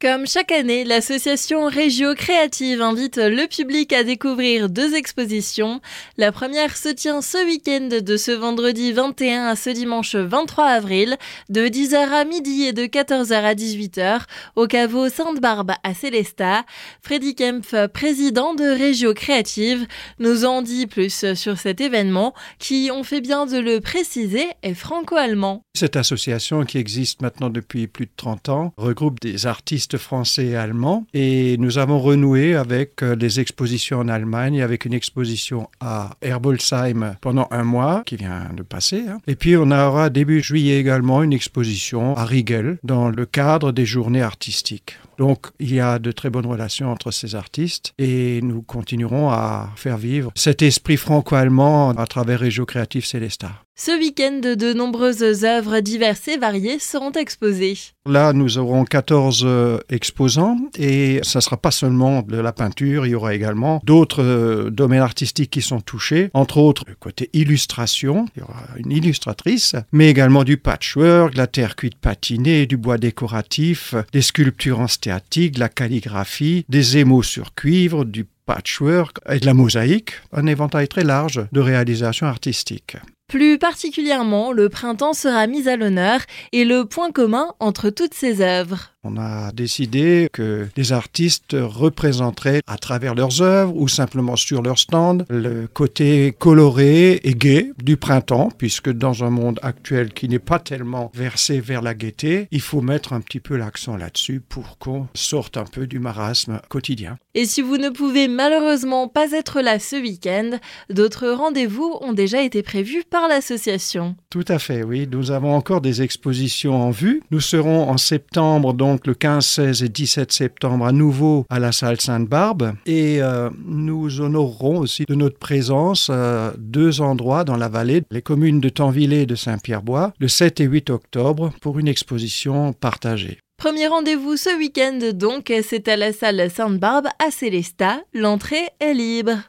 Comme chaque année, l'association Régio Créative invite le public à découvrir deux expositions. La première se tient ce week-end de ce vendredi 21 à ce dimanche 23 avril, de 10h à midi et de 14h à 18h, au caveau Sainte-Barbe à Célestat. Freddy Kempf, président de Régio Créative, nous en dit plus sur cet événement qui, on fait bien de le préciser, est franco-allemand. Cette association qui existe maintenant depuis plus de 30 ans regroupe des artistes français et allemand. Et nous avons renoué avec euh, des expositions en Allemagne, avec une exposition à Herbolzheim pendant un mois, qui vient de passer. Hein. Et puis on aura début juillet également une exposition à Riegel dans le cadre des journées artistiques. Donc il y a de très bonnes relations entre ces artistes et nous continuerons à faire vivre cet esprit franco-allemand à travers Régio Créatif Célestat. Ce week-end, de nombreuses œuvres diverses et variées seront exposées. Là, nous aurons 14 euh, exposants et ça ne sera pas seulement de la peinture, il y aura également d'autres euh, domaines artistiques qui sont touchés, entre autres le côté illustration, il y aura une illustratrice, mais également du patchwork, la terre cuite patinée, du bois décoratif, des sculptures en stéatique, la calligraphie, des émaux sur cuivre, du patchwork et de la mosaïque, un éventail très large de réalisations artistiques. Plus particulièrement, le printemps sera mis à l'honneur et le point commun entre toutes ces œuvres. On a décidé que les artistes représenteraient à travers leurs œuvres ou simplement sur leur stand le côté coloré et gai du printemps, puisque dans un monde actuel qui n'est pas tellement versé vers la gaieté, il faut mettre un petit peu l'accent là-dessus pour qu'on sorte un peu du marasme quotidien. Et si vous ne pouvez malheureusement pas être là ce week-end, d'autres rendez-vous ont déjà été prévus par l'association. Tout à fait, oui. Nous avons encore des expositions en vue. Nous serons en septembre donc donc le 15, 16 et 17 septembre à nouveau à la salle Sainte-Barbe. Et euh, nous honorerons aussi de notre présence euh, deux endroits dans la vallée, les communes de Tanvillé et de Saint-Pierre-Bois, le 7 et 8 octobre pour une exposition partagée. Premier rendez-vous ce week-end donc, c'est à la salle Sainte-Barbe à Célestat. L'entrée est libre.